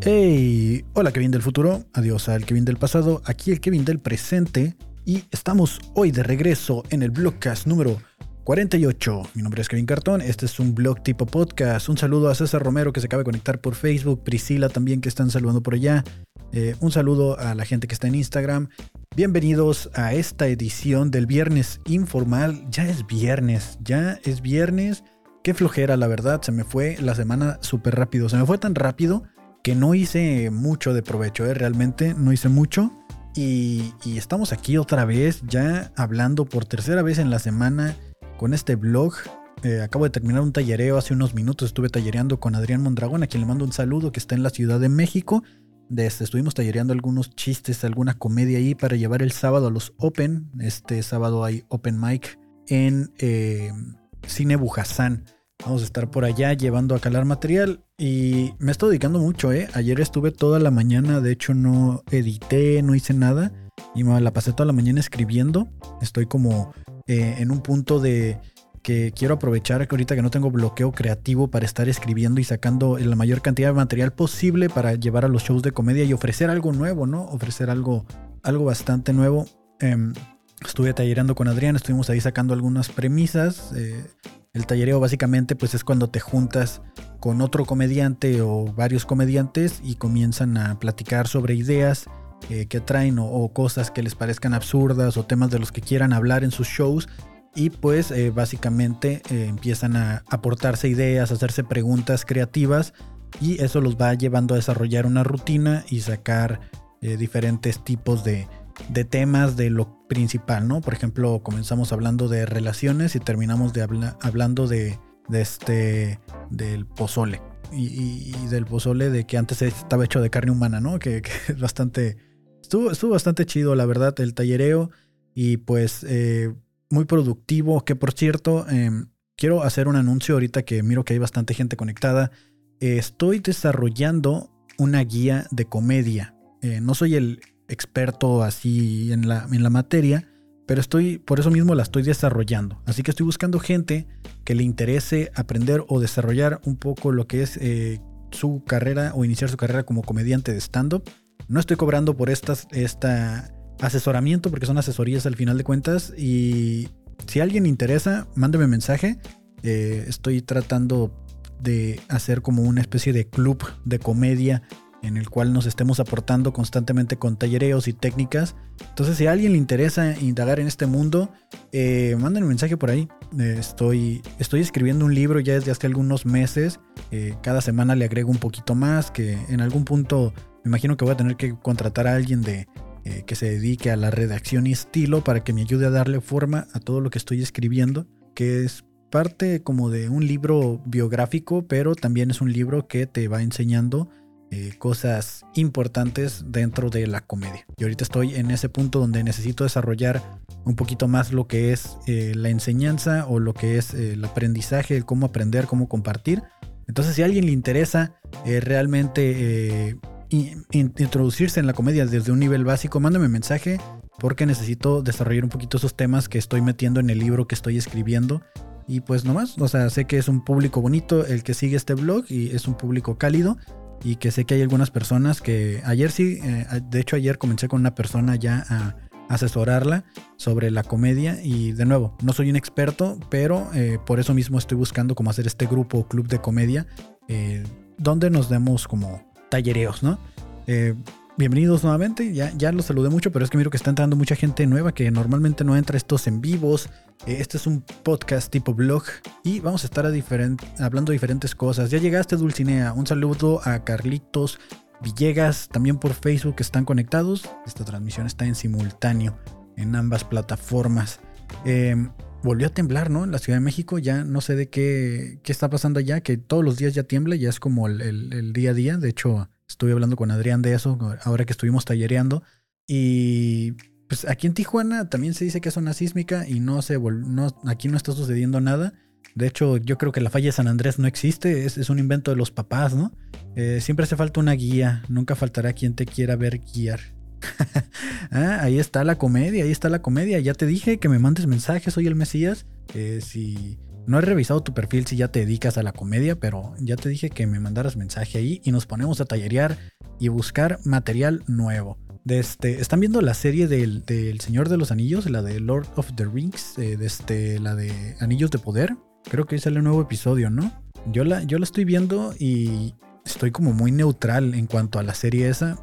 Hey, hola Kevin del futuro, adiós al Kevin del pasado, aquí el Kevin del presente y estamos hoy de regreso en el blogcast número 48. Mi nombre es Kevin Cartón, este es un blog tipo podcast. Un saludo a César Romero que se acaba de conectar por Facebook, Priscila también que están saludando por allá. Eh, un saludo a la gente que está en Instagram. Bienvenidos a esta edición del Viernes Informal. Ya es viernes, ya es viernes. Qué flojera, la verdad, se me fue la semana súper rápido. Se me fue tan rápido que no hice mucho de provecho, ¿eh? realmente no hice mucho. Y, estamos aquí otra vez, ya hablando por tercera vez en la semana con este blog. Eh, acabo de terminar un tallereo hace unos minutos. Estuve tallereando con Adrián Mondragón, a quien le mando un saludo, que está en la Ciudad de México. Estuvimos tallereando algunos chistes, alguna comedia ahí para llevar el sábado a los Open. Este sábado hay Open Mic en eh, Cine Bujasán. Vamos a estar por allá llevando a calar material y me estoy dedicando mucho, ¿eh? Ayer estuve toda la mañana, de hecho no edité, no hice nada y me la pasé toda la mañana escribiendo. Estoy como eh, en un punto de que quiero aprovechar que ahorita que no tengo bloqueo creativo para estar escribiendo y sacando la mayor cantidad de material posible para llevar a los shows de comedia y ofrecer algo nuevo, ¿no? Ofrecer algo, algo bastante nuevo. Em, estuve tallerando con Adrián, estuvimos ahí sacando algunas premisas. Eh, el tallereo básicamente pues es cuando te juntas con otro comediante o varios comediantes y comienzan a platicar sobre ideas eh, que traen o, cosas que les parezcan absurdas o temas de los que quieran hablar en sus shows. Y pues eh, básicamente eh, empiezan a aportarse ideas, a hacerse preguntas creativas y eso los va llevando a desarrollar una rutina y sacar diferentes tipos de, temas de lo principal, ¿no? Por ejemplo, comenzamos hablando de relaciones y terminamos de hablando de, este, del pozole. Y, del pozole de que antes estaba hecho de carne humana, ¿no? que es bastante Estuvo, bastante chido, la verdad, el tallereo. Y pues eh, muy productivo. Que por cierto, em, quiero hacer un anuncio ahorita que miro que hay bastante gente conectada. estoy desarrollando una guía de comedia. Eh, no soy el experto así en la, en la materia, pero estoy, por eso mismo la estoy desarrollando. Así que estoy buscando gente que le interese aprender o desarrollar un poco lo que es eh, su carrera o iniciar su carrera como comediante de stand-up. No estoy cobrando por estas, esta asesoramiento porque son asesorías al final de cuentas. Y si alguien interesa, mándeme mensaje. Eh, estoy tratando de hacer como una especie de club de comedia en el cual nos estemos aportando constantemente con tallereos y técnicas. Entonces, si a alguien le interesa indagar en este mundo, eh, manden un mensaje por ahí. Eh, estoy, estoy escribiendo un libro ya desde hace algunos meses. Eh, cada semana le agrego un poquito más, que en algún punto me imagino que voy a tener que contratar a alguien de, que se dedique a la redacción y estilo para que me ayude a darle forma a todo lo que estoy escribiendo, que es parte como de un libro biográfico, pero también es un libro que te va enseñando eh, cosas importantes dentro de la comedia. Y ahorita estoy en ese punto donde necesito desarrollar un poquito más lo que es eh, la enseñanza o lo que es eh, el aprendizaje, cómo aprender, cómo compartir. Entonces si a alguien le interesa realmente introducirse en la comedia desde un nivel básico, mándame mensaje porque necesito desarrollar un poquito esos temas que estoy metiendo en el libro que estoy escribiendo. Y pues nomás, o sea, sé que es un público bonito el que sigue este blog y es un público cálido y que sé que hay algunas personas que ayer sí, eh, de hecho ayer comencé con una persona ya a asesorarla sobre la comedia y de nuevo, no soy un experto, pero eh, por eso mismo estoy buscando cómo hacer este grupo o club de comedia eh, donde nos demos como tallereos, ¿no? Bienvenidos nuevamente. Ya, ya los saludé mucho, pero es que miro que está entrando mucha gente nueva que normalmente no entra estos en vivos. Eh, este es un podcast tipo blog y vamos a estar hablando de diferentes cosas. Ya llegaste, Dulcinea. Un saludo a Carlitos Villegas, también por Facebook están conectados. Esta transmisión está en simultáneo en ambas plataformas. Em, volvió a temblar, ¿no? En la Ciudad de México ya no sé de qué, qué está pasando allá, que todos los días ya tiembla, ya es como el, el día a día. De hecho, Estuve hablando con Adrián de eso, ahora que estuvimos tallereando. Y pues aquí en Tijuana también se dice que es zona sísmica y no se no, aquí no está sucediendo nada. De hecho, yo creo que la falla de San Andrés no existe, es, un invento de los papás, ¿no? Eh, siempre hace falta una guía, nunca faltará quien te quiera ver guiar. ah, ahí está la comedia, ahí está la comedia. Ya te dije que me mandes mensajes, soy el Mesías. Eh, No he revisado tu perfil si ya te dedicas a la comedia, pero ya te dije que me mandaras mensaje ahí y nos ponemos a tallerear y buscar material nuevo. Este, Están viendo la serie del, Señor de los Anillos, la de Lord of the Rings, eh, este, la de Anillos de Poder. Creo que sale un nuevo episodio, ¿no? Yo la, yo la estoy viendo y estoy como muy neutral en cuanto a la serie esa.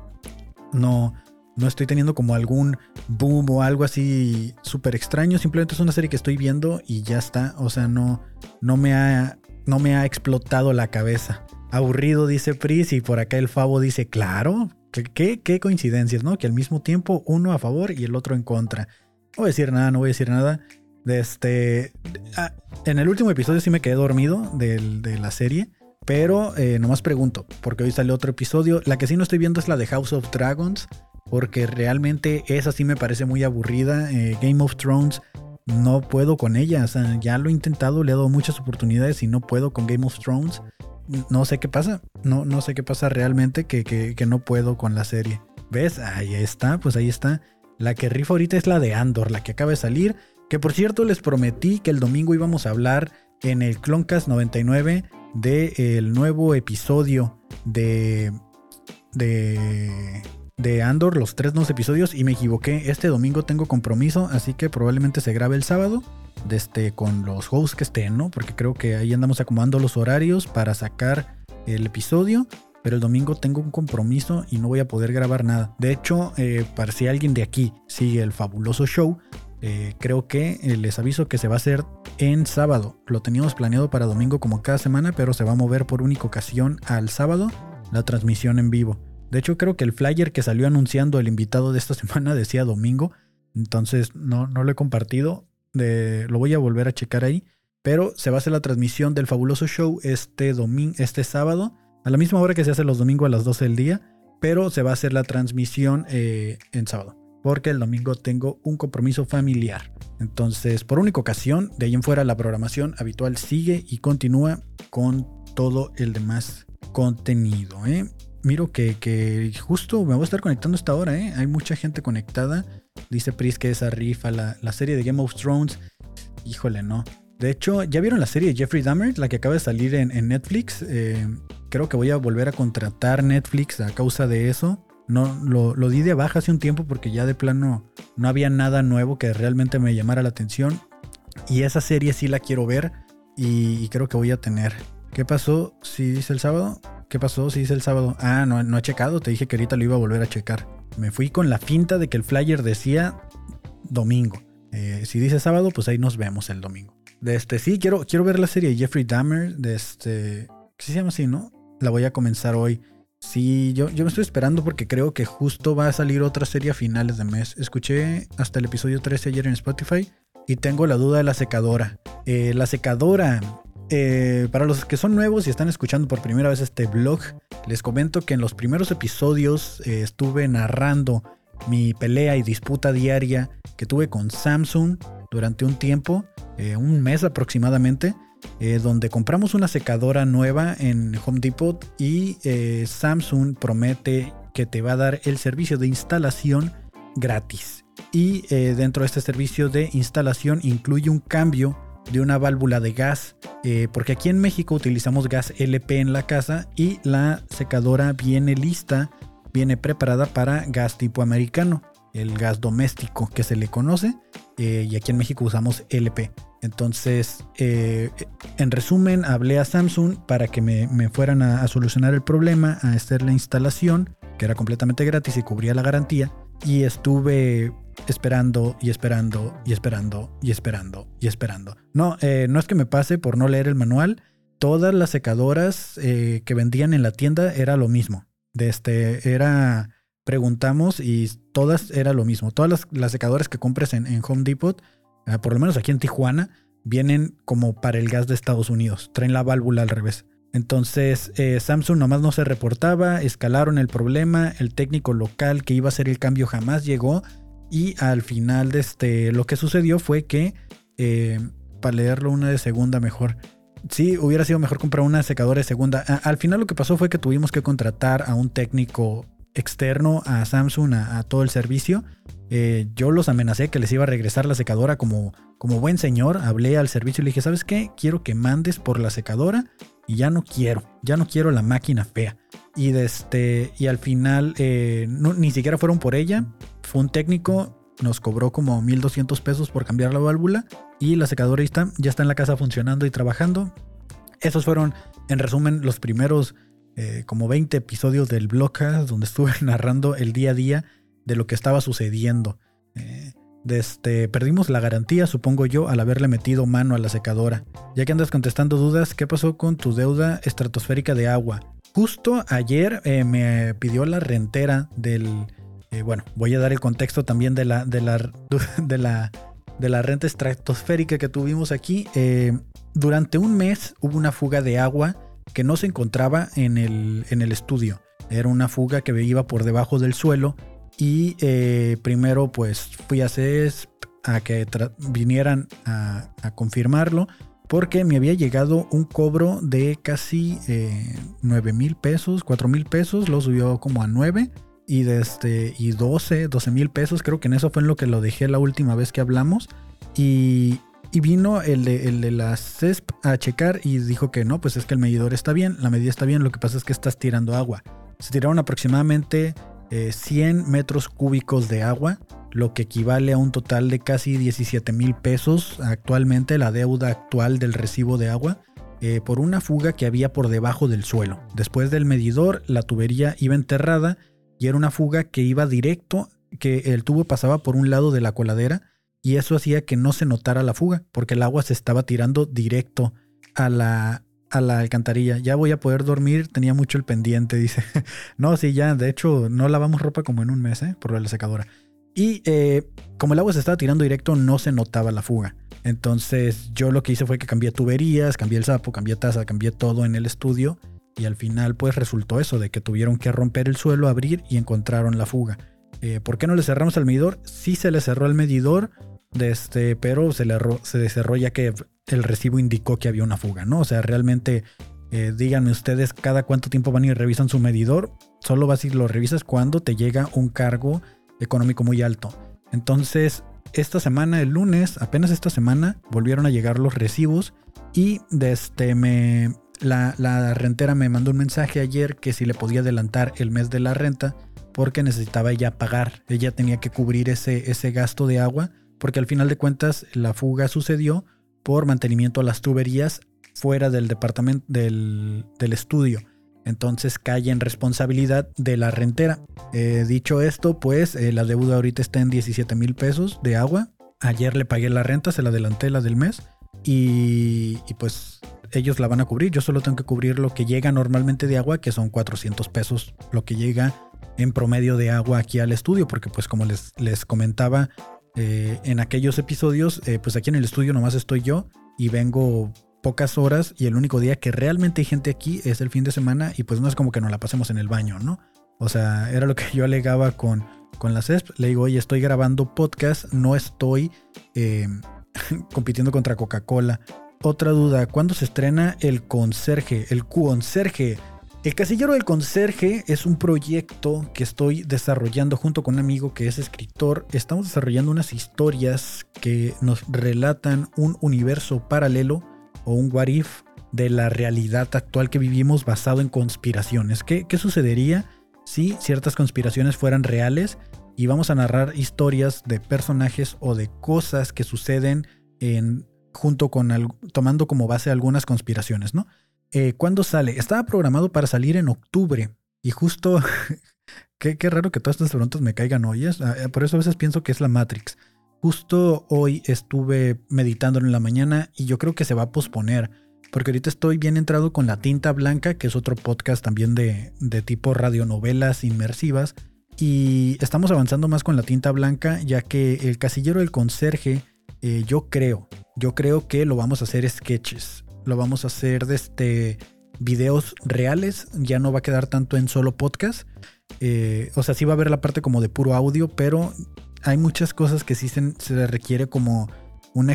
No, no estoy teniendo como algún boom o algo así súper extraño. Simplemente es una serie que estoy viendo y ya está. O sea, no, no, me, ha, no me ha explotado la cabeza. Aburrido, dice Pris, y por acá el Favo dice, claro, qué, qué coincidencias, ¿no? Que al mismo tiempo uno a favor y el otro en contra. No voy a decir nada, no voy a decir nada. Este, ah, en el último episodio sí me quedé dormido de la serie. Pero eh, nomás pregunto, porque hoy sale otro episodio. La que sí no estoy viendo es la de House of Dragons porque realmente esa sí me parece muy aburrida. Eh, Game of Thrones no puedo con ella, ya lo he intentado, le he dado muchas oportunidades y no puedo con Game of Thrones. No sé qué pasa, no, no sé qué pasa realmente que, que, no puedo con la serie. ¿Ves? Ahí está, pues ahí está. La que rifa ahorita es la de Andor, la que acaba de salir. Que por cierto les prometí que el domingo íbamos a hablar en el Cloncast 99 del nuevo episodio de, de de Andor, los tres nuevos episodios, y me equivoqué. Este domingo tengo compromiso, así que probablemente se grabe el sábado. Este, con los hosts que estén, ¿no? Porque creo que ahí andamos acomodando los horarios para sacar el episodio. Pero el domingo tengo un compromiso y no voy a poder grabar nada. De hecho, eh, para si alguien de aquí sigue el fabuloso show, eh, creo que eh, les aviso que se va a hacer en sábado. Lo teníamos planeado para domingo como cada semana, pero se va a mover por única ocasión al sábado la transmisión en vivo. De hecho, creo que el flyer que salió anunciando el invitado de esta semana decía domingo. Entonces no, no lo he compartido. lo voy a volver a checar ahí. Pero se va a hacer la transmisión del fabuloso show este, domingo, este sábado. A la misma hora que se hace los domingos a las 12 del día. Pero se va a hacer la transmisión eh, en sábado. Porque el domingo tengo un compromiso familiar. Entonces, por única ocasión, de ahí en fuera la programación habitual sigue y continúa con todo el demás contenido. ¿eh? Miro que, justo me voy a estar conectando esta hora, ¿eh? Hay mucha gente conectada. Dice Pris que esa rifa, la, la serie de Game of Thrones. Híjole, no. De hecho, ¿ya vieron la serie de Jeffrey Dahmer? La que acaba de salir en, Netflix. Eh, creo que voy a volver a contratar Netflix a causa de eso. No, lo, lo, di de baja hace un tiempo porque ya de plano no había nada nuevo que realmente me llamara la atención. Y esa serie sí la quiero ver y, creo que voy a tener. ¿Qué pasó? Si dice el sábado. ¿Qué pasó? Si dice el sábado. Ah, no, no he checado. Te dije que ahorita lo iba a volver a checar. Me fui con la finta de que el flyer decía domingo. Eh, si dice sábado, pues ahí nos vemos el domingo. De este, sí, quiero, quiero ver la serie de Jeffrey Dahmer. De este. ¿Qué se llama así, no? La voy a comenzar hoy. Sí, yo, yo me estoy esperando porque creo que justo va a salir otra serie a finales de mes. Escuché hasta el episodio 13 ayer en Spotify y tengo la duda de la secadora. Eh, la secadora eh, para los que son nuevos y están escuchando por primera vez este blog, les comento que en los primeros episodios eh, estuve narrando mi pelea y disputa diaria que tuve con Samsung durante un tiempo, eh, un mes aproximadamente, donde compramos una secadora nueva en Home Depot y Samsung promete que te va a dar el servicio de instalación gratis. Y dentro de este servicio de instalación incluye un cambio de una válvula de gas, eh, porque aquí en México utilizamos gas LP en la casa y la secadora viene lista, viene preparada para gas tipo americano, el gas doméstico que se le conoce, eh, y aquí en México usamos LP. Entonces, eh, en resumen, hablé a Samsung para que me, fueran a, a, solucionar el problema, a hacer la instalación, que era completamente gratis y cubría la garantía. Y estuve esperando y esperando y esperando y esperando y esperando. No, eh, no es que me pase por no leer el manual. Todas las secadoras eh, que vendían en la tienda era lo mismo. De este, era, preguntamos y todas era lo mismo. Todas las, secadoras que compres en, Home Depot, eh, por lo menos aquí en Tijuana, vienen como para el gas de Estados Unidos. Traen la válvula al revés. Entonces Samsung nomás no se reportaba, escalaron el problema, el técnico local que iba a hacer el cambio jamás llegó y al final de este, lo que sucedió fue que, eh, para leerlo una de segunda mejor, sí, hubiera sido mejor comprar una secadora de segunda. al final lo que pasó fue que tuvimos que contratar a un técnico externo a Samsung, a, todo el servicio. Eh, yo los amenacé que les iba a regresar la secadora como, como buen señor. Hablé al servicio y le dije, ¿sabes qué? Quiero que mandes por la secadora y ya no quiero, ya no quiero la máquina fea. Y, este, y al final eh, ni siquiera fueron por ella. Fue un técnico, nos cobró como 1200 pesos por cambiar la válvula y la secadora está, ya está en la casa funcionando y trabajando. Esos fueron, en resumen, los primeros eh, como 20 episodios del blogcast donde estuve narrando el día a día de lo que estaba sucediendo. Eh, este, perdimos la garantía, supongo yo, al haberle metido mano a la secadora. Ya que andas contestando dudas, ¿qué pasó con tu deuda estratosférica de agua? Justo ayer eh, me pidió la rentera del... bueno, voy a dar el contexto también de la, de la, de la, de la renta estratosférica que tuvimos aquí. durante un mes hubo una fuga de agua que no se encontraba en el, en el estudio. Era una fuga que iba por debajo del suelo y eh, primero pues fui a CES a que vinieran a, confirmarlo porque me había llegado un cobro de casi eh, 9 mil pesos, 4 mil pesos, lo subió como a 9 y, desde, y 12, 12 mil pesos, creo que en eso fue en lo que lo dejé la última vez que hablamos y vino el de, el de la CESP a checar y dijo que no, pues es que el medidor está bien, la medida está bien, lo que pasa es que estás tirando agua. Se tiraron aproximadamente 100 eh, metros cúbicos de agua, lo que equivale a un total de casi 17 mil pesos actualmente, la deuda actual del recibo de agua, eh, por una fuga que había por debajo del suelo. Después del medidor, la tubería iba enterrada y era una fuga que iba directo, que el tubo pasaba por un lado de la coladera y eso hacía que no se notara la fuga, porque el agua se estaba tirando directo a la, a la alcantarilla. Ya voy a poder dormir, tenía mucho el pendiente, dice. no, sí, ya, de hecho, no lavamos ropa como en un mes, ¿eh? por la secadora. Y eh, como el agua se estaba tirando directo, no se notaba la fuga. Entonces yo lo que hice fue que cambié tuberías, cambié el sapo, cambié taza, cambié todo en el estudio. Y al final pues resultó eso, de que tuvieron que romper el suelo, abrir y encontraron la fuga. Eh, ¿Por qué no le cerramos al medidor? Sí se le cerró el medidor, este, pero se, le ya que el recibo indicó que había una fuga, ¿no? O sea, realmente, eh, díganme ustedes cada cuánto tiempo van y revisan su medidor. Solo vas y lo revisas cuando te llega un cargo económico muy alto. Entonces, esta semana, el lunes, apenas esta semana, volvieron a llegar los recibos y desde este, me, la, la, rentera me mandó un mensaje ayer que si le podía adelantar el mes de la renta porque necesitaba ella pagar. Ella tenía que cubrir ese, ese gasto de agua porque al final de cuentas la fuga sucedió por mantenimiento a las tuberías fuera del departamento del, estudio. Entonces cae en responsabilidad de la rentera. Eh, dicho esto, pues eh, la deuda ahorita está en 17 mil pesos de agua. Ayer le pagué la renta, se la adelanté la del mes. Y, pues ellos la van a cubrir. Yo solo tengo que cubrir lo que llega normalmente de agua, que son 400 pesos, lo que llega en promedio de agua aquí al estudio, porque pues como les, les comentaba, eh, en aquellos episodios, pues aquí en el estudio nomás estoy yo y vengo pocas horas y el único día que realmente hay gente aquí es el fin de semana y pues no es como que nos la pasemos en el baño, ¿no? O sea, era lo que yo alegaba con, con la CESP. Le digo, oye, estoy grabando podcast, no estoy eh, compitiendo contra Coca-Cola. Otra duda, ¿cuándo se estrena el conserje? El conserje. El Casillero del Conserje es un proyecto que estoy desarrollando junto con un amigo que es escritor. Estamos desarrollando unas historias que nos relatan un universo paralelo o un what if de la realidad actual que vivimos basado en conspiraciones. ¿Qué, sucedería si ciertas conspiraciones fueran reales? Y vamos a narrar historias de personajes o de cosas que suceden en, junto con tomando como base algunas conspiraciones, ¿no? Eh, ¿Cuándo sale? Estaba programado para salir en octubre. Y justo, qué, raro que todas estas preguntas me caigan hoy. Ah, eh, por eso a veces pienso que es la Matrix. Justo hoy estuve meditando en la mañana y yo creo que se va a posponer. Porque ahorita estoy bien entrado con La Tinta Blanca, que es otro podcast también de, de tipo radionovelas inmersivas. Y estamos avanzando más con La Tinta Blanca, ya que el casillero del conserje, eh, yo creo, yo creo que lo vamos a hacer sketches lo vamos a hacer de este videos reales, ya no va a quedar tanto en solo podcast. Eh, o sea, sí va a haber la parte como de puro audio, pero hay muchas cosas que sí se, se requiere como un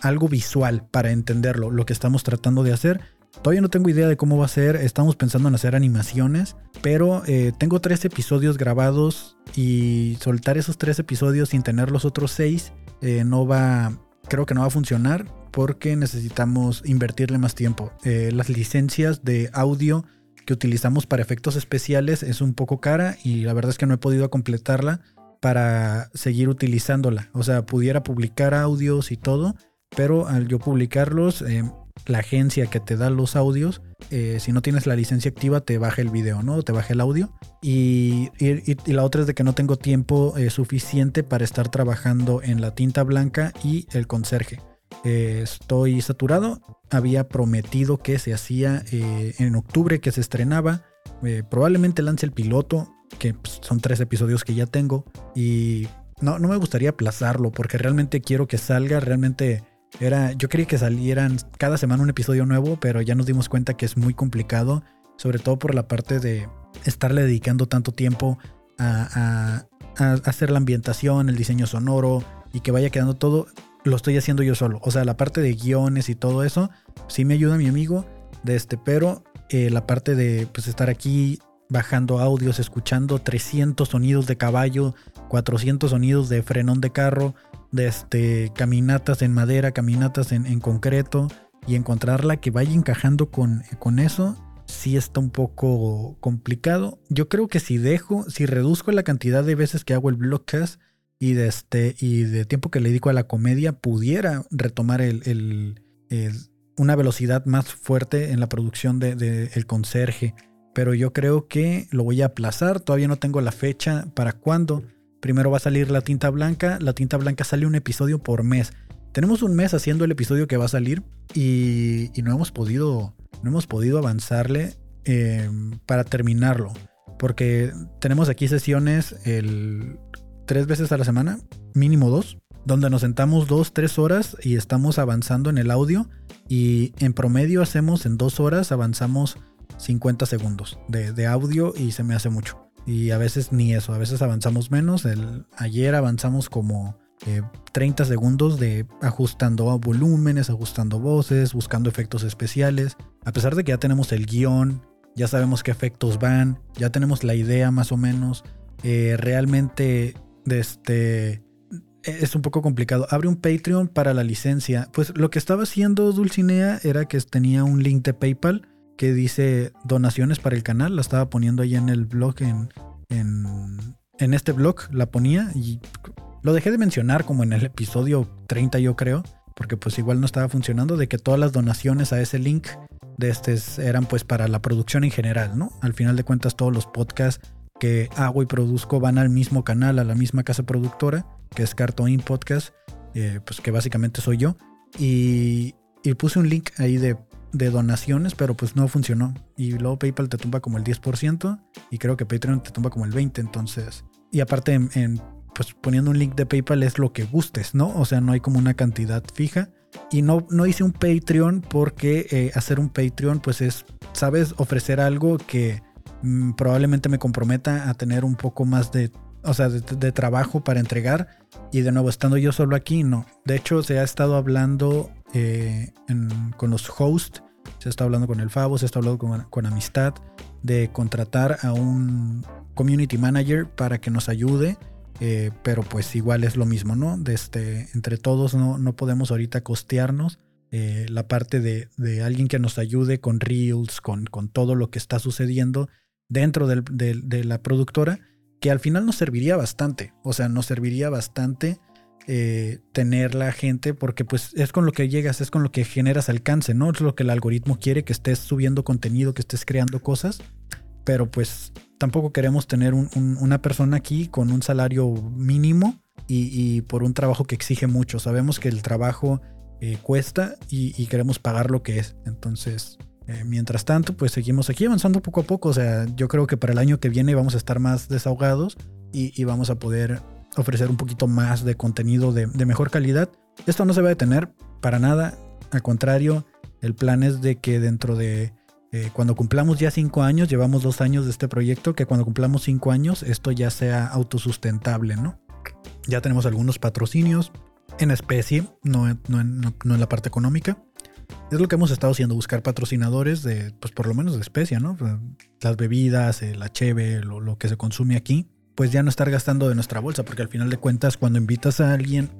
algo visual para entenderlo, lo que estamos tratando de hacer. Todavía no tengo idea de cómo va a ser. Estamos pensando en hacer animaciones. Pero eh, tengo tres episodios grabados. Y soltar esos tres episodios sin tener los otros seis. Eh, no va. Creo que no va a funcionar. Porque necesitamos invertirle más tiempo. Eh, las licencias de audio que utilizamos para efectos especiales es un poco cara. Y la verdad es que no he podido completarla para seguir utilizándola. O sea, pudiera publicar audios y todo, pero al yo publicarlos, eh, la agencia que te da los audios, eh, si no tienes la licencia activa, te baja el video, ¿no? Te baja el audio. Y, la otra es de que no tengo tiempo eh, suficiente para estar trabajando en la tinta blanca y el conserje. estoy saturado. Había prometido que se hacía en octubre, que se estrenaba. probablemente lance el piloto que pues, son tres episodios que ya tengo. Y no, no me gustaría aplazarlo porque realmente quiero que salga. Realmente era. Yo quería que salieran cada semana un episodio nuevo, pero ya nos dimos cuenta que es muy complicado. Sobre todo por la parte de estarle dedicando tanto tiempo a, a, hacer la ambientación, el diseño sonoro y que vaya quedando todo. Lo estoy haciendo yo solo. O sea, la parte de guiones y todo eso, sí me ayuda mi amigo de este, pero eh, la parte de pues estar aquí bajando audios, escuchando 300 sonidos de caballo, 400 sonidos de frenón de carro, de este, caminatas en madera, caminatas en, concreto, y encontrarla que vaya encajando con, con eso, sí está un poco complicado. Yo creo que si dejo, si reduzco la cantidad de veces que hago el blogcast y de, este, y de tiempo que le dedico a la comedia, pudiera retomar el, una velocidad más fuerte en la producción del de, el conserje pero yo creo que lo voy a aplazar. Todavía no tengo la fecha para cuándo. Primero va a salir la tinta blanca. La tinta blanca sale un episodio por mes. Tenemos un mes haciendo el episodio que va a salir y, no hemos podido, no hemos podido avanzarle em, para terminarlo. Porque tenemos aquí sesiones el, tres veces a la semana, mínimo dos, donde nos sentamos dos, tres horas y estamos avanzando en el audio. Y en promedio hacemos en dos horas, avanzamos 50 segundos de, audio y se me hace mucho. Y a veces ni eso, a veces avanzamos menos. El, ayer avanzamos como 30 eh, segundos de ajustando volúmenes, ajustando voces, buscando efectos especiales. A pesar de que ya tenemos el guion, ya sabemos qué efectos van, ya tenemos la idea más o menos. Eh, realmente este, es un poco complicado. Abre un Patreon para la licencia. Pues lo que estaba haciendo Dulcinea era que tenía un link de PayPal que dice donaciones para el canal. La estaba poniendo ahí en el blog, en, en, este blog la ponía y lo dejé de mencionar como en el episodio 30 yo creo, porque pues igual no estaba funcionando, de que todas las donaciones a ese link de este eran pues para la producción en general, ¿no? Al final de cuentas todos los podcasts que hago y produzco van al mismo canal, a la misma casa productora, que es Cartoon Podcast, eh, pues que básicamente soy yo. Y, y puse un link ahí de de donaciones, pero pues no funcionó. Y luego PayPal te tumba como el 10% y creo que Patreon te tumba como el 20%. Entonces, y aparte en, pues poniendo un link de PayPal es lo que gustes, ¿no? O sea, no hay como una cantidad fija. Y no, no hice un Patreon porque eh, hacer un Patreon pues es, sabes, ofrecer algo que mm, probablemente me comprometa a tener un poco más de, o sea, de, trabajo para entregar. Y de nuevo, estando yo solo aquí, no. De hecho, se ha estado hablando eh, con los hosts se está hablando con el Favo, se está hablando con, Amistad de contratar a un community manager para que nos ayude. Eh, pero pues igual es lo mismo, ¿no? Este, entre todos no, no podemos ahorita costearnos eh, la parte de, alguien que nos ayude con reels, con, con todo lo que está sucediendo dentro de la productora, que al final nos serviría bastante, o sea, nos serviría bastante eh, tener la gente, porque pues es con lo que llegas, es con lo que generas alcance, ¿no? Es lo que el algoritmo quiere, que estés subiendo contenido, que estés creando cosas, pero pues tampoco queremos tener una persona aquí con un salario mínimo y, por un trabajo que exige mucho. Sabemos que el trabajo eh, cuesta y, queremos pagar lo que es. Entonces, eh, mientras tanto, pues seguimos aquí avanzando poco a poco. O sea, yo creo que para el año que viene vamos a estar más desahogados y vamos a poder ofrecer un poquito más de contenido de, mejor calidad. Esto no se va a detener para nada. Al contrario, el plan es de que dentro de eh, cuando cumplamos ya cinco años, llevamos dos años de este proyecto, que cuando cumplamos cinco años esto ya sea autosustentable, ¿no? Ya tenemos algunos patrocinios en especie, no, no, en la parte económica. Es lo que hemos estado haciendo, buscar patrocinadores de, pues por lo menos de especia, ¿no? Las bebidas, la cheve, lo, lo que se consume aquí, pues ya no estar gastando de nuestra bolsa, porque al final de cuentas cuando invitas a alguien,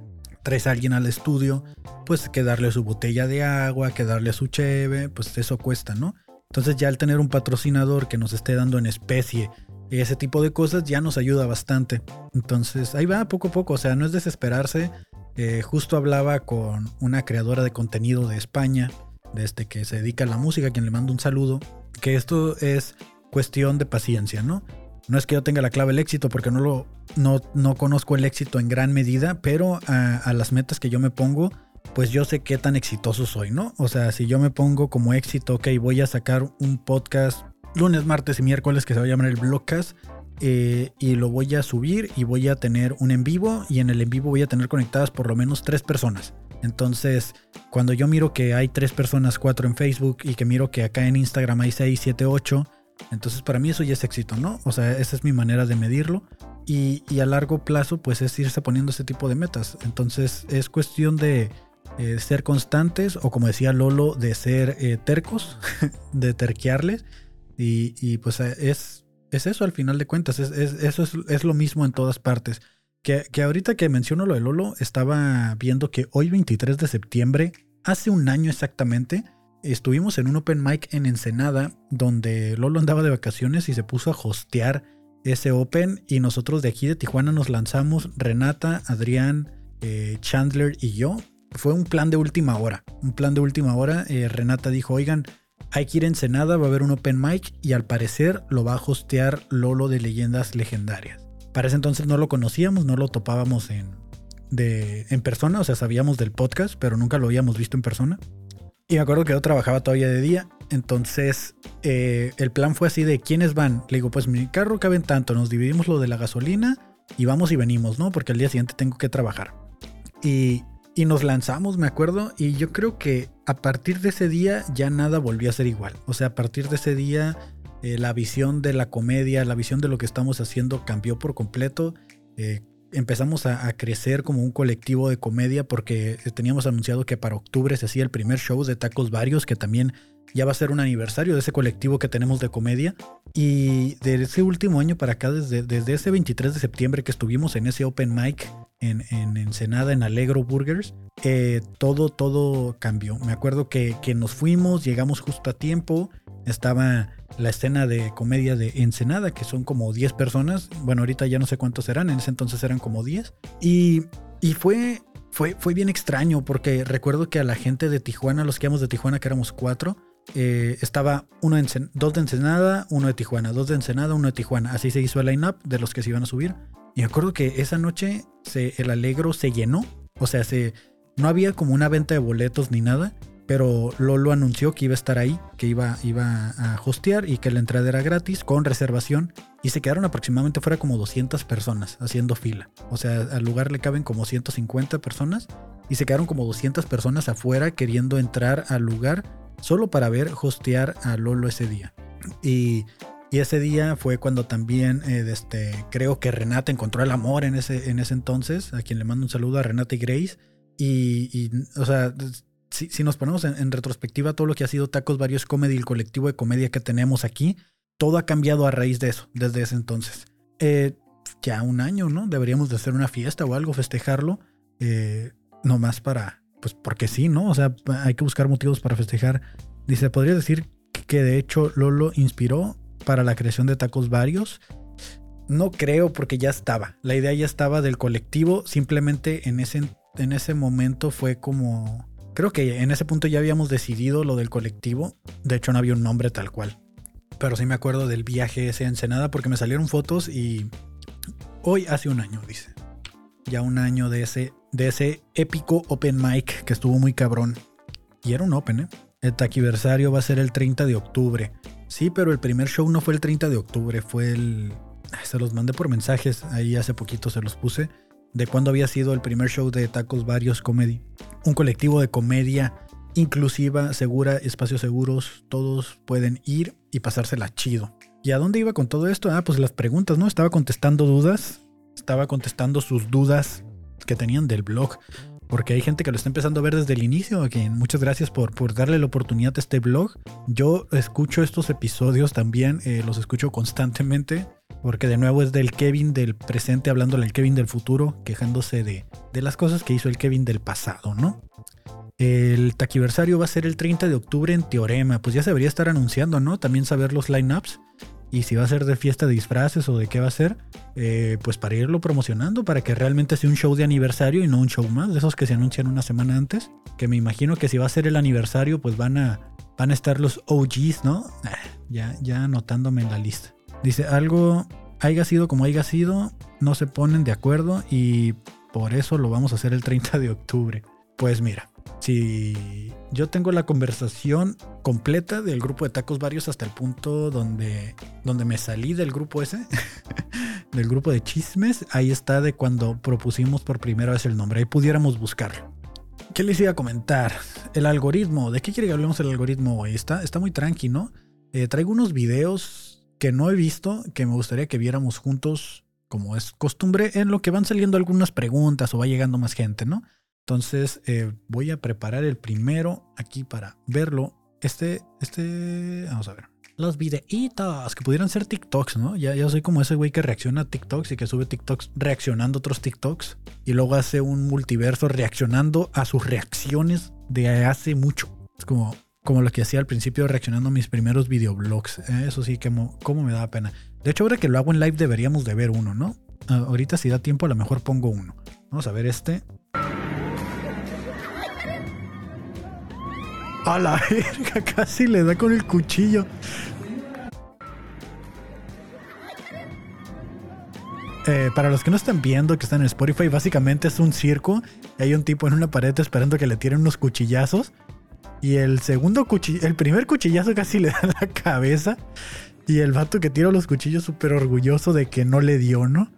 traes a alguien al estudio, pues que darle su botella de agua, que darle su cheve, pues eso cuesta, ¿no? Entonces ya al tener un patrocinador que nos esté dando en especie ese tipo de cosas ya nos ayuda bastante. Entonces ahí va poco a poco, o sea, no es desesperarse. Eh, justo hablaba con una creadora de contenido de España, desde este, que se dedica a la música, quien le mando un saludo, que esto es cuestión de paciencia, ¿no? No es que yo tenga la clave del éxito, porque no lo no, no conozco el éxito en gran medida, pero a, a las metas que yo me pongo, pues yo sé qué tan exitoso soy, ¿no? O sea, si yo me pongo como éxito, ok, voy a sacar un podcast lunes, martes y miércoles que se va a llamar el Blogcast. Eh, y lo voy a subir y voy a tener un en vivo y en el en vivo voy a tener conectadas por lo menos tres personas. Entonces, cuando yo miro que hay tres personas, cuatro en Facebook y que miro que acá en Instagram hay seis, siete, ocho, entonces para mí eso ya es éxito, ¿no? O sea, esa es mi manera de medirlo y, y a largo plazo pues es irse poniendo ese tipo de metas. Entonces es cuestión de eh, ser constantes o como decía Lolo, de ser eh, tercos, de terquearles y, pues eh, es, es eso al final de cuentas, es, eso es, lo mismo en todas partes. Que, que, ahorita que menciono lo de Lolo, estaba viendo que hoy 23 de septiembre, hace un año exactamente, estuvimos en un open mic en Ensenada, donde Lolo andaba de vacaciones y se puso a hostear ese open y nosotros de aquí de Tijuana nos lanzamos, Renata, Adrián, eh, Chandler y yo. Fue un plan de última hora, un plan de última hora. Eh, Renata dijo, oigan, hay que ir a Ensenada, va a haber un open mic y al parecer lo va a hostear Lolo de Leyendas Legendarias. Para ese entonces no lo conocíamos, no lo topábamos en, de, en persona, o sea, sabíamos del podcast, pero nunca lo habíamos visto en persona. Y me acuerdo que yo trabajaba todavía de día, entonces eh, el plan fue así de quiénes van. Le digo, pues mi carro cabe en tanto, nos dividimos lo de la gasolina y vamos y venimos, ¿no? Porque al día siguiente tengo que trabajar. Y y nos lanzamos, me acuerdo, y yo creo que a partir de ese día ya nada volvió a ser igual. O sea, a partir de ese día eh, la visión de la comedia, la visión de lo que estamos haciendo cambió por completo. Eh, empezamos a, crecer como un colectivo de comedia porque teníamos anunciado que para octubre se hacía el primer show de Tacos Varios, que también ya va a ser un aniversario de ese colectivo que tenemos de comedia. Y de ese último año para acá, desde, desde ese 23 de septiembre que estuvimos en ese open mic, en, Ensenada, en Alegro Burgers, eh, todo, todo cambió. Me acuerdo que, nos fuimos, llegamos justo a tiempo, estaba la escena de comedia de Ensenada, que son como 10 personas, bueno, ahorita ya no sé cuántos eran, en ese entonces eran como 10, y, y fue, fue, fue bien extraño, porque recuerdo que a la gente de Tijuana, los que íbamos de Tijuana, que éramos cuatro, eh, estaba uno dos de Ensenada, uno de Tijuana, dos de Ensenada, uno de Tijuana. Así se hizo el line-up de los que se iban a subir. Y me acuerdo que esa noche el Alegro se llenó. O sea, se, no había como una venta de boletos ni nada. Pero Lolo anunció que iba a estar ahí, que iba, iba a hostear y que la entrada era gratis con reservación. Y se quedaron aproximadamente fuera como 200 personas haciendo fila. O sea, al lugar le caben como 150 personas. Y se quedaron como 200 personas afuera queriendo entrar al lugar solo para ver hostear a Lolo ese día. Y y ese día fue cuando también, eh, este, creo que Renata encontró el amor en ese, en ese entonces, a quien le mando un saludo a Renata y Grace. Y, o sea, si, nos ponemos en, retrospectiva todo lo que ha sido Tacos Varios Comedy, el colectivo de comedia que tenemos aquí, todo ha cambiado a raíz de eso, desde ese entonces. Eh, ya un año, ¿no? Deberíamos de hacer una fiesta o algo, festejarlo, eh, nomás para, pues porque sí, ¿no? O sea, hay que buscar motivos para festejar. Dice, podría decir que de hecho Lolo inspiró para la creación de tacos varios. No creo porque ya estaba. La idea ya estaba del colectivo. Simplemente en ese, en ese momento fue como... Creo que en ese punto ya habíamos decidido lo del colectivo. De hecho no había un nombre tal cual. Pero sí me acuerdo del viaje ese a Ensenada porque me salieron fotos y... Hoy hace un año, dice. Ya un año de ese, de ese épico open mic que estuvo muy cabrón. Y era un open, ¿eh? El taquiversario va a ser el 30 de octubre. Sí, pero el primer show no fue el 30 de octubre, fue el... Se los mandé por mensajes, ahí hace poquito se los puse, de cuándo había sido el primer show de Tacos Varios Comedy. Un colectivo de comedia inclusiva, segura, espacios seguros, todos pueden ir y pasársela chido. ¿Y a dónde iba con todo esto? Ah, pues las preguntas, ¿no? Estaba contestando dudas, estaba contestando sus dudas que tenían del blog. porque hay gente que lo está empezando a ver desde el inicio. Aquí, muchas gracias por, por darle la oportunidad a este blog. Yo escucho estos episodios también, eh, los escucho constantemente, porque de nuevo es del Kevin del presente hablándole al Kevin del futuro, quejándose de, de las cosas que hizo el Kevin del pasado, ¿no? El taquiversario va a ser el 30 de octubre en Teorema. Pues ya se debería estar anunciando, ¿no? También saber los lineups. Y si va a ser de fiesta de disfraces o de qué va a ser, eh, pues para irlo promocionando, para que realmente sea un show de aniversario y no un show más, de esos que se anuncian una semana antes. Que me imagino que si va a ser el aniversario, pues van a, van a estar los OGs, ¿no? Ah, ya, ya anotándome en la lista. Dice, algo haya sido como haya sido, no se ponen de acuerdo y por eso lo vamos a hacer el 30 de octubre. Pues mira, si yo tengo la conversación completa del grupo de tacos varios hasta el punto donde, donde me salí del grupo ese, del grupo de chismes, ahí está de cuando propusimos por primera vez el nombre, ahí pudiéramos buscarlo. ¿Qué les iba a comentar? El algoritmo, ¿de qué quiere que hablemos el algoritmo hoy? Está, está muy tranqui, ¿no? Eh, traigo unos videos que no he visto, que me gustaría que viéramos juntos, como es costumbre, en lo que van saliendo algunas preguntas o va llegando más gente, ¿no? Entonces eh, voy a preparar el primero aquí para verlo. Este, este, vamos a ver. Los videitos que pudieran ser TikToks, ¿no? Ya, ya soy como ese güey que reacciona a TikToks y que sube TikToks reaccionando a otros TikToks. Y luego hace un multiverso reaccionando a sus reacciones de hace mucho. Es como, como lo que hacía al principio reaccionando a mis primeros videoblogs. ¿eh? Eso sí, como, como me da pena. De hecho, ahora que lo hago en live deberíamos de ver uno, ¿no? Ah, ahorita si da tiempo a lo mejor pongo uno. Vamos a ver este. A la verga, casi le da con el cuchillo. Eh, para los que no están viendo, que están en Spotify, básicamente es un circo. Hay un tipo en una pared esperando que le tiren unos cuchillazos. Y el segundo el primer cuchillazo casi le da la cabeza. Y el vato que tira los cuchillos súper orgulloso de que no le dio, ¿no?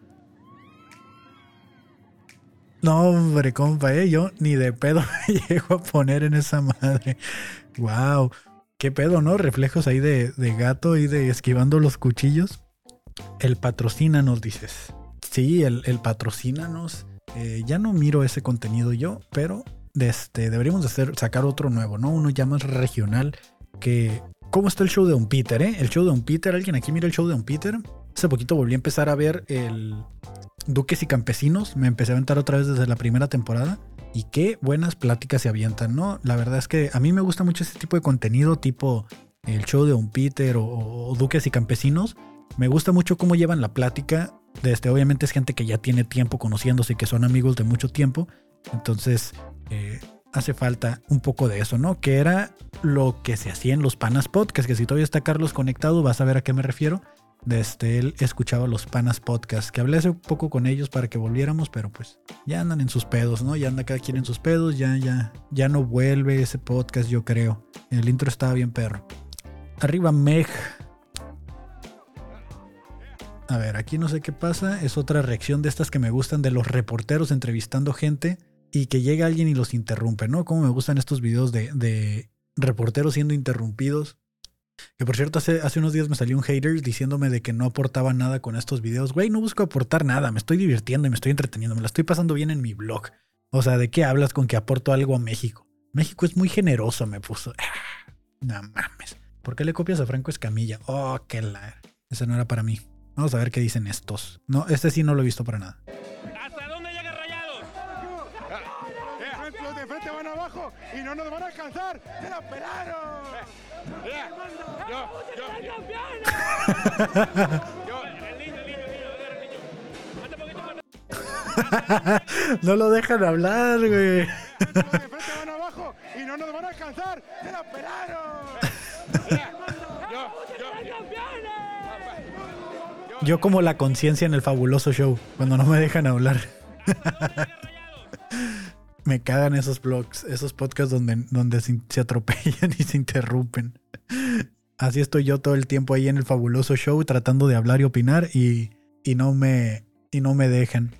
No, hombre, compa, ¿eh? yo ni de pedo me llego a poner en esa madre. Wow. Qué pedo, ¿no? Reflejos ahí de, gato y de esquivando los cuchillos. El patrocínanos, dices. Sí, el, el patrocínanos. Eh, ya no miro ese contenido yo, pero este, deberíamos de hacer, sacar otro nuevo, ¿no? Uno ya más regional que... ¿Cómo está el show de un Peter, eh? El show de un Peter, ¿alguien aquí mira el show de un Peter? Hace poquito volví a empezar a ver el, Duques y Campesinos. Me empecé a aventar otra vez desde la primera temporada. Y qué buenas pláticas se avientan, ¿no? La verdad es que a mí me gusta mucho ese tipo de contenido, tipo el show de un Peter o, Duques y Campesinos. Me gusta mucho cómo llevan la plática. Desde, este, obviamente es gente que ya tiene tiempo conociéndose y que son amigos de mucho tiempo. Entonces, eh, hace falta un poco de eso, ¿no? Que era lo que se hacía en los Panas Podcast, que si todavía está Carlos conectado, vas a ver a qué me refiero desde él escuchaba los Panas Podcast, que hablé hace poco con ellos para que volviéramos, pero pues ya andan en sus pedos, ¿no? Ya anda cada quien en sus pedos, ya, ya, ya no vuelve ese podcast, yo creo. El intro estaba bien perro. Arriba Meg. A ver, aquí no sé qué pasa, es otra reacción de estas que me gustan de los reporteros entrevistando gente y que llega alguien y los interrumpe, ¿no? Como me gustan estos videos de, de reporteros siendo interrumpidos que por cierto, hace, hace unos días me salió un hater diciéndome de que no aportaba nada con estos videos. Güey, no busco aportar nada, me estoy divirtiendo y me estoy entreteniendo, me la estoy pasando bien en mi blog. O sea, ¿de qué hablas con que aporto algo a México? México es muy generoso, me puso. no mames. ¿Por qué le copias a Franco Escamilla? Oh, qué la. Ese no era para mí. Vamos a ver qué dicen estos. No, este sí no lo he visto para nada. ¿Hasta dónde llega Rayados? Los de frente van abajo y no nos van a alcanzar. ¡Se la pelaron! Yo, no lo dejan hablar, güey. van abajo y no nos van a alcanzar. ¡Se la pelaron! Yo como la conciencia en el fabuloso show, cuando no me dejan hablar. Me cagan esos blogs, esos podcasts donde, donde se atropellan y se interrumpen. Así estoy yo todo el tiempo ahí en el fabuloso show tratando de hablar y opinar y, y no me y no me dejan.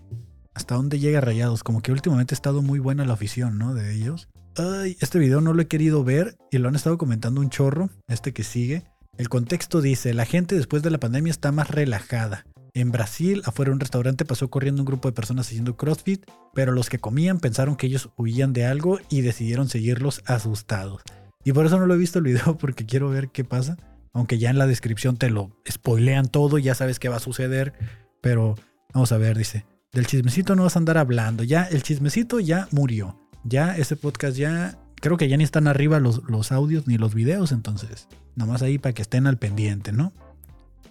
¿Hasta dónde llega Rayados? Como que últimamente ha estado muy buena la afición, ¿no? De ellos. Ay, este video no lo he querido ver y lo han estado comentando un chorro, este que sigue. El contexto dice, la gente después de la pandemia está más relajada. En Brasil, afuera de un restaurante, pasó corriendo un grupo de personas haciendo CrossFit, pero los que comían pensaron que ellos huían de algo y decidieron seguirlos asustados. Y por eso no lo he visto el video porque quiero ver qué pasa. Aunque ya en la descripción te lo spoilean todo, ya sabes qué va a suceder. Pero vamos a ver, dice. Del chismecito no vas a andar hablando. Ya, el chismecito ya murió. Ya ese podcast ya. Creo que ya ni están arriba los, los audios ni los videos. Entonces, nomás ahí para que estén al pendiente, ¿no?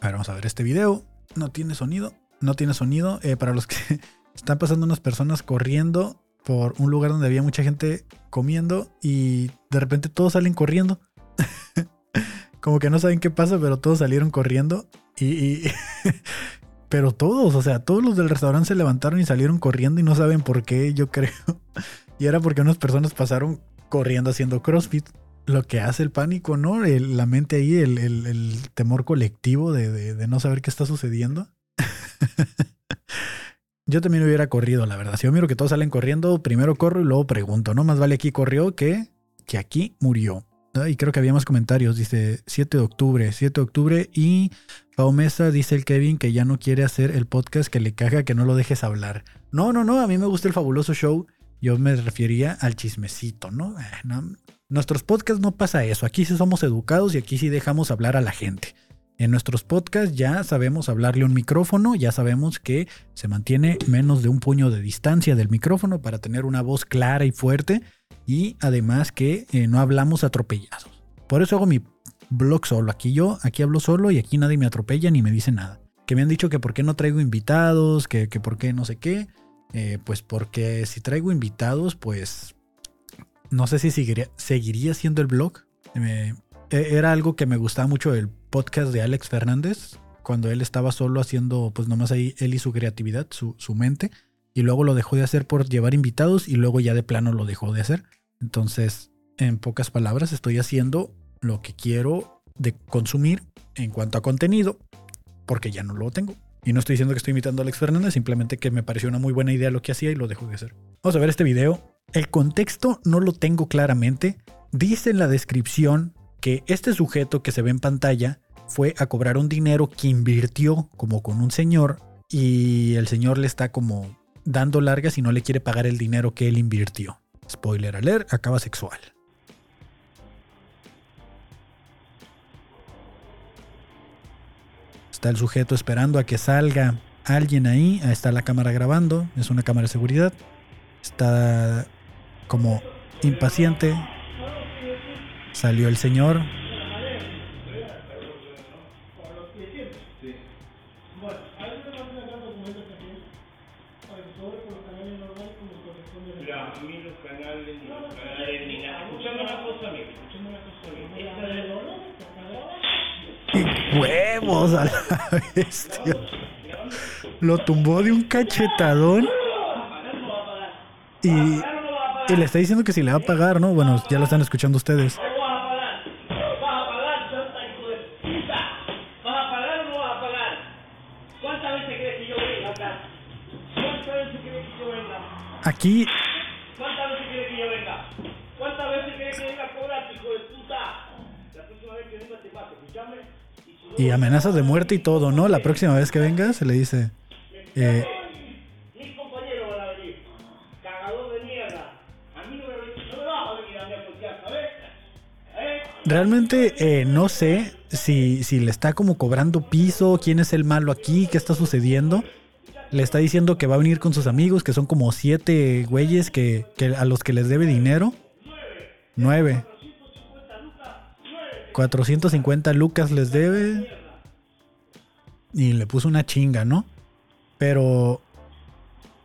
A ver, vamos a ver este video. No tiene sonido. No tiene sonido. Eh, para los que están pasando unas personas corriendo por un lugar donde había mucha gente comiendo y de repente todos salen corriendo. Como que no saben qué pasa, pero todos salieron corriendo y, pero todos, o sea, todos los del restaurante se levantaron y salieron corriendo y no saben por qué, yo creo. Y era porque unas personas pasaron corriendo haciendo CrossFit. Lo que hace el pánico, ¿no? la mente ahí, el, temor colectivo de, de no saber qué está sucediendo. Yo también hubiera corrido, la verdad. Si yo miro que todos salen corriendo, primero corro y luego pregunto, ¿no? Más vale aquí corrió que, que aquí murió. Y creo que había más comentarios. Dice 7 de octubre, 7 de octubre. Y Pau Mesa dice el Kevin que ya no quiere hacer el podcast que le caga que no lo dejes hablar. No, no, no. A mí me gusta el fabuloso show. Yo me refería al chismecito, ¿no? Eh, no nuestros podcasts no pasa eso. Aquí sí somos educados y aquí sí dejamos hablar a la gente. En nuestros podcasts ya sabemos hablarle un micrófono, ya sabemos que se mantiene menos de un puño de distancia del micrófono para tener una voz clara y fuerte y además que eh, no hablamos atropellados. Por eso hago mi blog solo. Aquí yo, aquí hablo solo y aquí nadie me atropella ni me dice nada. Que me han dicho que por qué no traigo invitados, que, por qué no sé qué. Eh, pues porque si traigo invitados, pues no sé si seguiría, seguiría siendo el blog. Eh, era algo que me gustaba mucho el podcast de Alex Fernández, cuando él estaba solo haciendo, pues nomás ahí él y su creatividad, su, su mente, y luego lo dejó de hacer por llevar invitados y luego ya de plano lo dejó de hacer. Entonces, en pocas palabras, estoy haciendo lo que quiero de consumir en cuanto a contenido, porque ya no lo tengo. Y no estoy diciendo que estoy imitando a Alex Fernández, simplemente que me pareció una muy buena idea lo que hacía y lo dejó de hacer. Vamos a ver este video. El contexto no lo tengo claramente. Dice en la descripción que este sujeto que se ve en pantalla fue a cobrar un dinero que invirtió como con un señor y el señor le está como dando largas y no le quiere pagar el dinero que él invirtió. Spoiler alert, acaba sexual. Está el sujeto esperando a que salga alguien ahí. Ahí está la cámara grabando. Es una cámara de seguridad. Está como impaciente, Salió el señor. ¡Qué huevos a la bestia! Lo tumbó de un cachetadón. Y, y le está diciendo que si le va a pagar, ¿no? Bueno, ya lo están escuchando ustedes. Aquí. ¿Cuántas veces quiere que yo venga? ¿Cuántas veces quiere que venga a cobrar, hijo de puta? La próxima vez que venga te paso, escuchame. Y amenazas de muerte y todo, ¿no? La próxima vez que venga se le dice. Eh, Realmente eh, no sé si, si le está como cobrando piso, quién es el malo aquí, qué está sucediendo le está diciendo que va a venir con sus amigos, que son como siete güeyes que, a los que les debe dinero. Nueve. 450 lucas les debe. Y le puso una chinga, ¿no? Pero...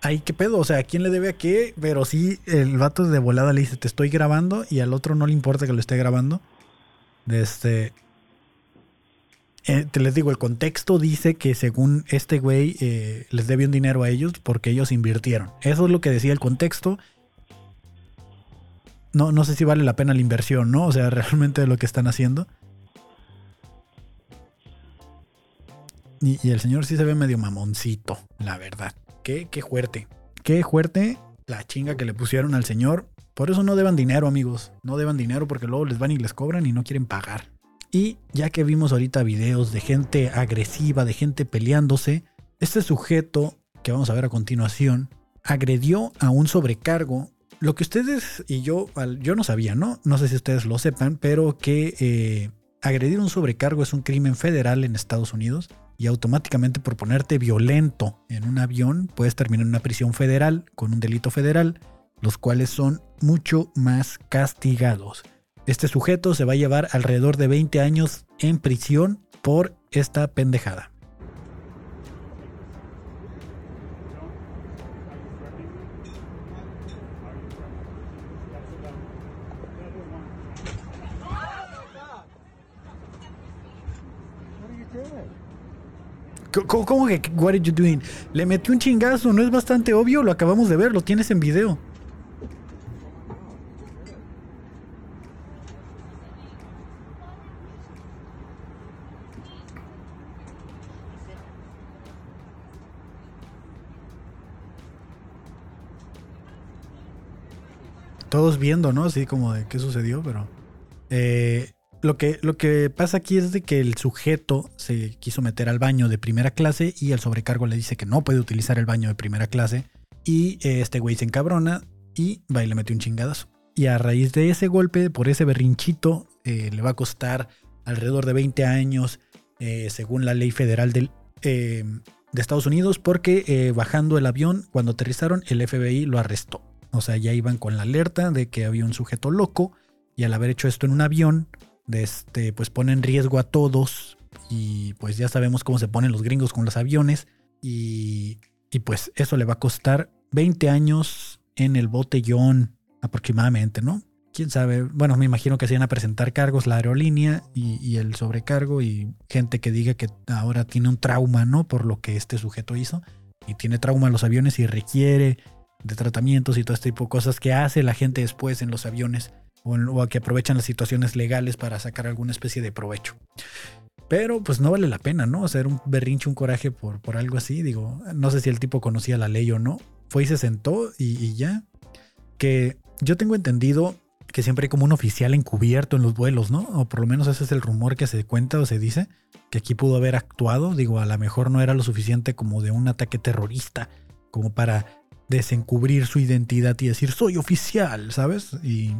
Ay, ¿qué pedo? O sea, ¿a quién le debe a qué? Pero sí, el vato de volada le dice, te estoy grabando y al otro no le importa que lo esté grabando. Este, eh, te les digo, el contexto dice que según este güey eh, les debe un dinero a ellos porque ellos invirtieron. Eso es lo que decía el contexto. No, no sé si vale la pena la inversión, ¿no? O sea, realmente lo que están haciendo. Y, y, el señor sí se ve medio mamoncito, la verdad. Qué, qué fuerte. Qué fuerte la chinga que le pusieron al señor. Por eso no deban dinero, amigos. No deban dinero porque luego les van y les cobran y no quieren pagar. Y ya que vimos ahorita videos de gente agresiva, de gente peleándose, Este sujeto que vamos a ver a continuación agredió a un sobrecargo. Lo que ustedes y yo, yo no sabía, ¿no? No sé si ustedes lo sepan, pero que eh, agredir un sobrecargo es un crimen federal en Estados Unidos y automáticamente por ponerte violento en un avión puedes terminar en una prisión federal con un delito federal, los cuales son mucho más castigados. Este sujeto se va a llevar alrededor de 20 años en prisión por esta pendejada. ¿Cómo que what are you doing? Le metió un chingazo, ¿no es bastante obvio? Lo acabamos de ver, lo tienes en video. Todos viendo, ¿no? Así como de qué sucedió, pero... Eh, lo que, lo que pasa aquí es de que el sujeto se quiso meter al baño de primera clase y el sobrecargo le dice que no puede utilizar el baño de primera clase. Y eh, este güey se encabrona y va le mete un chingadazo. Y a raíz de ese golpe, por ese berrinchito, eh, le va a costar alrededor de 20 años, según la ley federal del, de Estados Unidos, porque bajando el avión, cuando aterrizaron, el FBI lo arrestó. O sea, ya iban con la alerta de que había un sujeto loco y al haber hecho esto en un avión, este, pues pone en riesgo a todos y pues ya sabemos cómo se ponen los gringos con los aviones y, y pues eso le va a costar 20 años en el botellón aproximadamente, ¿no? Quién sabe, bueno, me imagino que se van a presentar cargos la aerolínea y, y, el sobrecargo y gente que diga que ahora tiene un trauma, ¿no? Por lo que este sujeto hizo y tiene trauma en los aviones y requiere de tratamientos y todo este tipo de cosas que hace la gente después en los aviones o, que aprovechan las situaciones legales para sacar alguna especie de provecho. Pero pues no vale la pena, ¿no? Hacer un berrinche, un coraje por, por algo así. Digo, no sé si el tipo conocía la ley o no. Fue y se sentó y, ya. Que yo tengo entendido que siempre hay como un oficial encubierto en los vuelos, ¿no? O por lo menos ese es el rumor que se cuenta o se dice, que aquí pudo haber actuado. Digo, a lo mejor no era lo suficiente como de un ataque terrorista, como para desencubrir su identidad y decir, soy oficial, ¿sabes? Y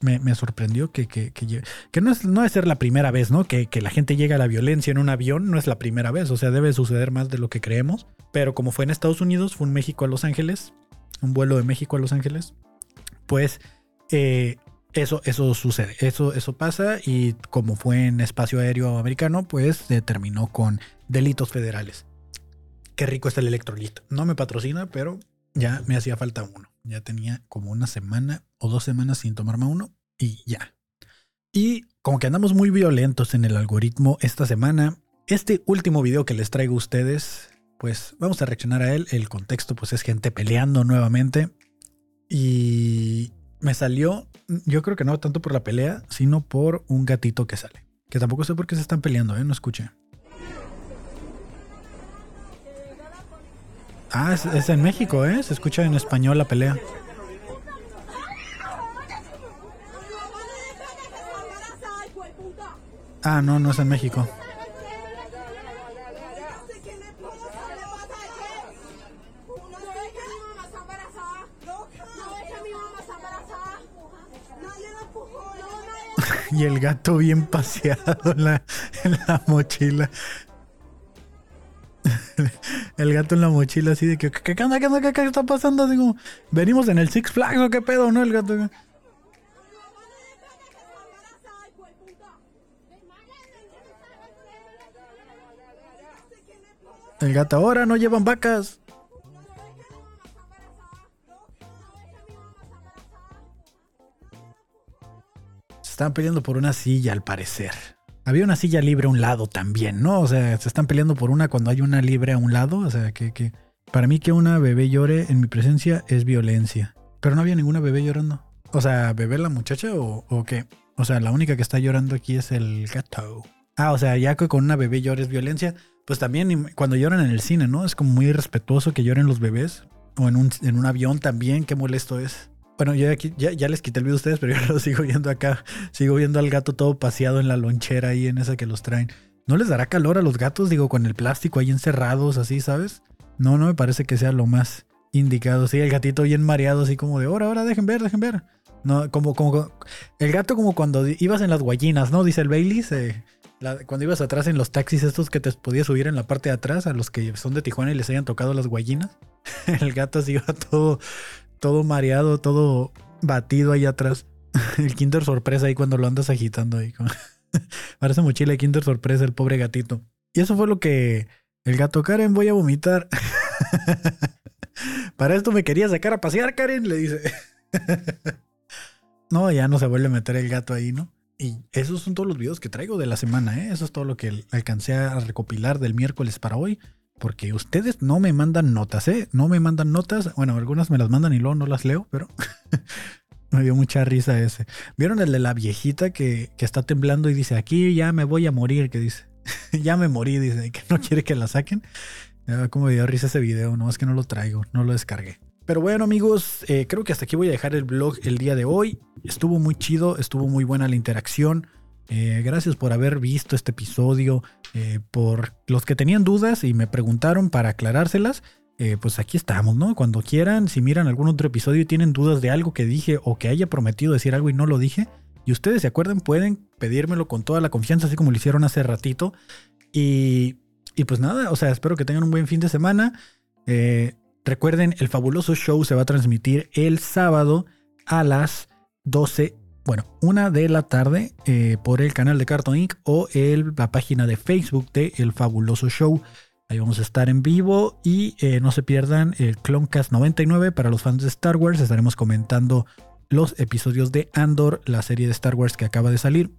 me, sorprendió que, que, que, no, es, no es ser la primera vez, ¿no? Que, que la gente llega a la violencia en un avión, no es la primera vez, o sea, debe suceder más de lo que creemos. Pero como fue en Estados Unidos, fue un México a Los Ángeles, un vuelo de México a Los Ángeles, pues eh, eso, eso sucede, eso, eso pasa y como fue en espacio aéreo americano, pues se terminó con delitos federales. Qué rico está el electrolito. No me patrocina, pero ya me hacía falta uno. Ya tenía como una semana o dos semanas sin tomarme uno y ya. Y como que andamos muy violentos en el algoritmo esta semana, este último video que les traigo a ustedes, pues vamos a reaccionar a él. El contexto pues es gente peleando nuevamente. Y me salió, yo creo que no tanto por la pelea, sino por un gatito que sale. Que tampoco sé por qué se están peleando, ¿eh? No escuché. Ah, es, en México, ¿eh? Se escucha en español la pelea. Ah, no, no es en México. y el gato bien paseado en la mochila. El gato en la mochila así de que, ¿qué, qué qué qué, está pasando? Digo, venimos en el Six Flags o qué pedo, ¿no? El gato. El gato ahora no llevan vacas. Se están peleando por una silla al parecer. Había una silla libre a un lado también, ¿no? O sea, se están peleando por una cuando hay una libre a un lado. O sea, que, que para mí que una bebé llore en mi presencia es violencia. Pero no había ninguna bebé llorando. O sea, ¿bebé la muchacha o, o qué? O sea, la única que está llorando aquí es el gato. Ah, o sea, ya que con una bebé llores violencia, pues también cuando lloran en el cine, ¿no? Es como muy irrespetuoso que lloren los bebés. O en un, en un avión también, qué molesto es. Bueno, yo aquí, ya, ya, les quité el video a ustedes, pero yo lo sigo viendo acá. Sigo viendo al gato todo paseado en la lonchera ahí en esa que los traen. ¿No les dará calor a los gatos, digo, con el plástico ahí encerrados, así, ¿sabes? No, no me parece que sea lo más indicado. Sí, el gatito bien mareado, así como de, ahora, ahora, dejen ver, dejen ver. No, como, como, el gato como cuando ibas en las guayinas, ¿no? Dice el Bailey, cuando ibas atrás en los taxis estos que te podías subir en la parte de atrás, a los que son de Tijuana y les hayan tocado las guayinas. el gato así iba todo, todo mareado, todo batido ahí atrás. el Kinder sorpresa ahí cuando lo andas agitando ahí. Parece mochila de Kinder sorpresa el pobre gatito. Y eso fue lo que el gato Karen voy a vomitar. Para esto me quería sacar a pasear, Karen, le dice. no, ya no se vuelve a meter el gato ahí, ¿no? Y esos son todos los videos que traigo de la semana, ¿eh? Eso es todo lo que alcancé a recopilar del miércoles para hoy. Porque ustedes no me mandan notas, ¿eh? No me mandan notas. Bueno, algunas me las mandan y luego no las leo, pero me dio mucha risa ese. ¿Vieron el de la viejita que, que está temblando y dice, aquí ya me voy a morir? Que dice, ya me morí, dice, que no quiere que la saquen. Como me dio risa ese video, no es que no lo traigo, no lo descargué. Pero bueno amigos, eh, creo que hasta aquí voy a dejar el blog el día de hoy. Estuvo muy chido, estuvo muy buena la interacción. Eh, gracias por haber visto este episodio. Eh, por los que tenían dudas y me preguntaron para aclarárselas, pues aquí estamos, ¿no? Cuando quieran, si miran algún otro episodio y tienen dudas de algo que dije o que haya prometido decir algo y no lo dije, y ustedes se acuerdan, pueden pedírmelo con toda la confianza, así como lo hicieron hace ratito. Y, y pues nada, o sea, espero que tengan un buen fin de semana. Recuerden, el fabuloso show se va a transmitir el sábado a las 12, bueno, una de la tarde eh, por el canal de Cartoon Inc. o la página de Facebook de El Fabuloso Show. Ahí vamos a estar en vivo y eh, no se pierdan el Cloncast 99 para los fans de Star Wars. Estaremos comentando los episodios de Andor, la serie de Star Wars que acaba de salir.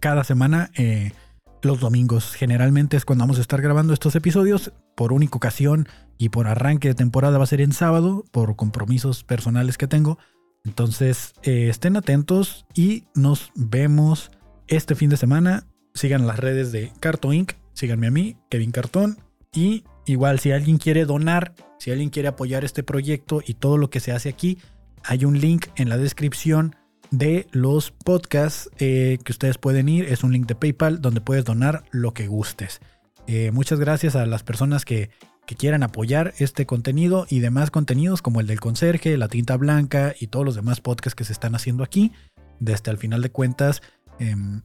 Cada semana eh, los domingos. Generalmente es cuando vamos a estar grabando estos episodios. Por única ocasión y por arranque de temporada va a ser en sábado, por compromisos personales que tengo. Entonces eh, estén atentos y nos vemos este fin de semana. Sigan las redes de Carto Inc. Síganme a mí, Kevin Cartón. Y igual si alguien quiere donar, si alguien quiere apoyar este proyecto y todo lo que se hace aquí, hay un link en la descripción de los podcasts eh, que ustedes pueden ir. Es un link de PayPal donde puedes donar lo que gustes. Eh, muchas gracias a las personas que, quieran apoyar este contenido y demás contenidos como el del conserje, la tinta blanca y todos los demás podcasts que se están haciendo aquí. Desde al final de cuentas, em,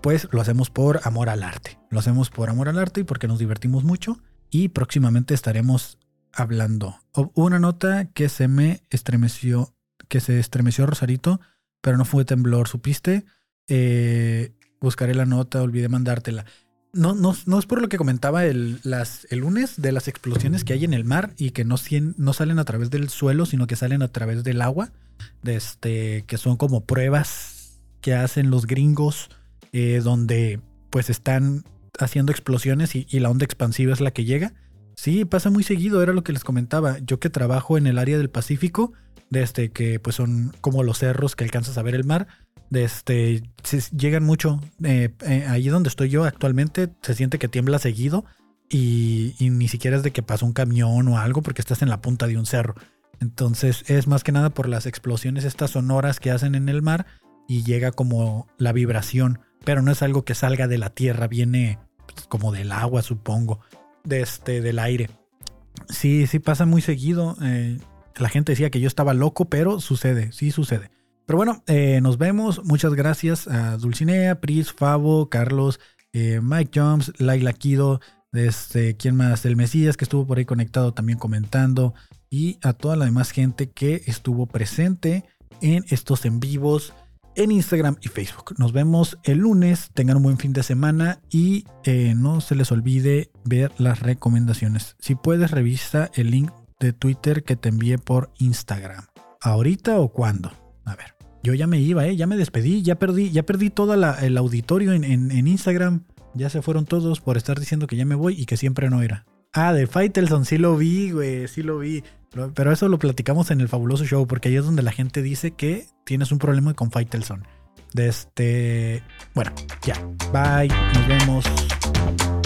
pues lo hacemos por amor al arte. Lo hacemos por amor al arte y porque nos divertimos mucho. Y próximamente estaremos hablando. Una nota que se me estremeció, que se estremeció Rosarito pero no fue temblor, ¿supiste? Eh, buscaré la nota, olvidé mandártela. No, no, no es por lo que comentaba el, las, el lunes de las explosiones que hay en el mar y que no, no salen a través del suelo, sino que salen a través del agua, de este, que son como pruebas que hacen los gringos, eh, donde pues están haciendo explosiones y, la onda expansiva es la que llega. Sí, pasa muy seguido, era lo que les comentaba. Yo que trabajo en el área del Pacífico, de este, que pues son como los cerros que alcanzas a ver el mar. Este, llegan mucho. Eh, eh, ahí donde estoy yo actualmente se siente que tiembla seguido y, ni siquiera es de que pasa un camión o algo porque estás en la punta de un cerro. Entonces es más que nada por las explosiones estas sonoras que hacen en el mar y llega como la vibración, pero no es algo que salga de la tierra, viene pues, como del agua supongo, de este, del aire. Sí, sí pasa muy seguido. Eh, la gente decía que yo estaba loco, pero sucede, sí sucede. Pero bueno, eh, nos vemos. Muchas gracias a Dulcinea, Pris, Favo, Carlos, eh, Mike Jones, Laila Kido, este, ¿quién más? El Mesías que estuvo por ahí conectado también comentando. Y a toda la demás gente que estuvo presente en estos en vivos en Instagram y Facebook. Nos vemos el lunes. Tengan un buen fin de semana y eh, no se les olvide ver las recomendaciones. Si puedes, revisa el link de Twitter que te envié por Instagram. ¿Ahorita o cuándo? A ver. Yo ya me iba, ¿eh? Ya me despedí, ya perdí, ya perdí todo el auditorio en, en, Instagram. Ya se fueron todos por estar diciendo que ya me voy y que siempre no era. Ah, de Faitelson, sí lo vi, güey, sí lo vi. Pero eso lo platicamos en el fabuloso show, porque ahí es donde la gente dice que tienes un problema con Faitelson. De este. Bueno, ya. Bye. Nos vemos.